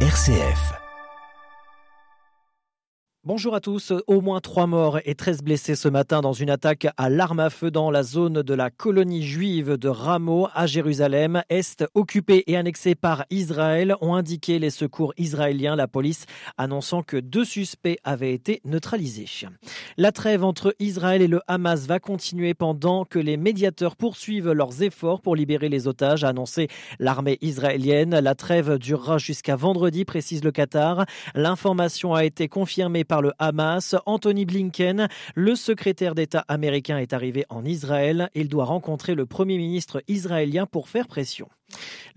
RCF. Bonjour à tous. Au moins trois morts et 13 blessés ce matin dans une attaque à l'arme à feu dans la zone de la colonie juive de Ramo à Jérusalem, Est, occupée et annexée par Israël, ont indiqué les secours israéliens, la police annonçant que deux suspects avaient été neutralisés. La trêve entre Israël et le Hamas va continuer pendant que les médiateurs poursuivent leurs efforts pour libérer les otages, a annoncé l'armée israélienne. La trêve durera jusqu'à vendredi, précise le Qatar. L'information a été confirmée par le Hamas. Anthony Blinken, le secrétaire d'État américain, est arrivé en Israël. Il doit rencontrer le Premier ministre israélien pour faire pression.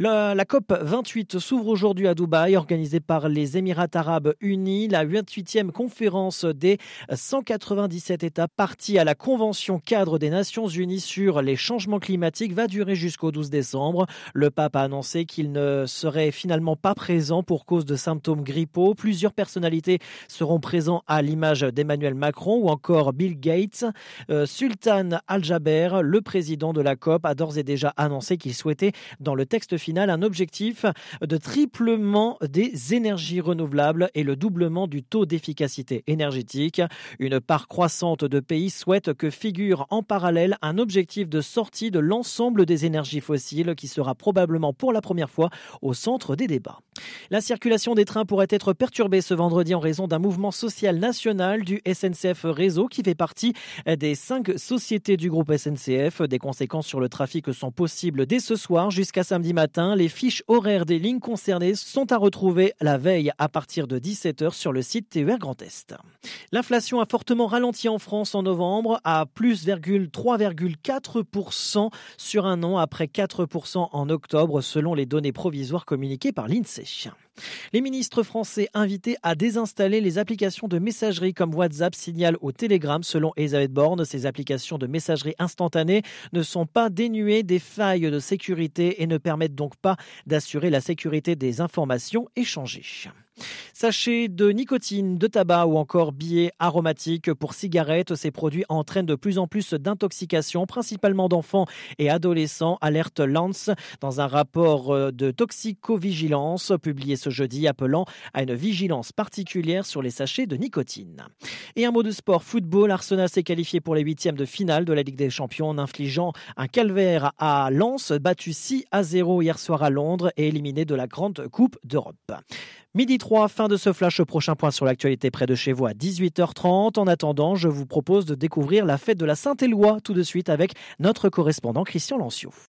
La, COP 28 s'ouvre aujourd'hui à Dubaï, organisée par les Émirats arabes unis, la 28e conférence des 197 États partis à la Convention cadre des Nations unies sur les changements climatiques va durer jusqu'au 12 décembre. Le pape a annoncé qu'il ne serait finalement pas présent pour cause de symptômes grippaux. Plusieurs personnalités seront présents à l'image d'Emmanuel Macron ou encore Bill Gates. Euh, Sultan Al-Jaber, le président de la COP, a d'ores et déjà annoncé qu'il souhaitait dans le texte final un objectif de triplement des énergies renouvelables et le doublement du taux d'efficacité énergétique. Une part croissante de pays souhaite que figure en parallèle un objectif de sortie de l'ensemble des énergies fossiles qui sera probablement pour la première fois au centre des débats. La circulation des trains pourrait être perturbée ce vendredi en raison d'un mouvement social national du SNCF Réseau qui fait partie des cinq sociétés du groupe SNCF. Des conséquences sur le trafic sont possibles dès ce soir jusqu'à samedi matin. Les fiches horaires des lignes concernées sont à retrouver la veille à partir de 17h sur le site TER Grand Est. L'inflation a fortement ralenti en France en novembre à plus 3,4% sur un an après 4% en octobre selon les données provisoires communiquées par l'INSEE. Les ministres français invités à désinstaller les applications de messagerie comme WhatsApp, Signal ou Telegram, selon Elisabeth Borne, ces applications de messagerie instantanée ne sont pas dénuées des failles de sécurité et ne permettent donc pas d'assurer la sécurité des informations échangées. Sachets de nicotine, de tabac ou encore billets aromatiques pour cigarettes, ces produits entraînent de plus en plus d'intoxication, principalement d'enfants et adolescents, alerte Lance dans un rapport euh, de toxicovigilance publié ce jeudi appelant à une vigilance particulière sur les sachets de nicotine. Et un mot de sport, football, Arsenal s'est qualifié pour les huitièmes de finale de la Ligue des Champions en infligeant un calvaire à Lens, battu 6 à 0 hier soir à Londres et éliminé de la Grande Coupe d'Europe. Midi 3, fin de ce flash. Prochain point sur l'actualité près de chez vous à 18h30. En attendant, je vous propose de découvrir la fête de la Saint-Éloi tout de suite avec notre correspondant Christian Lanciot.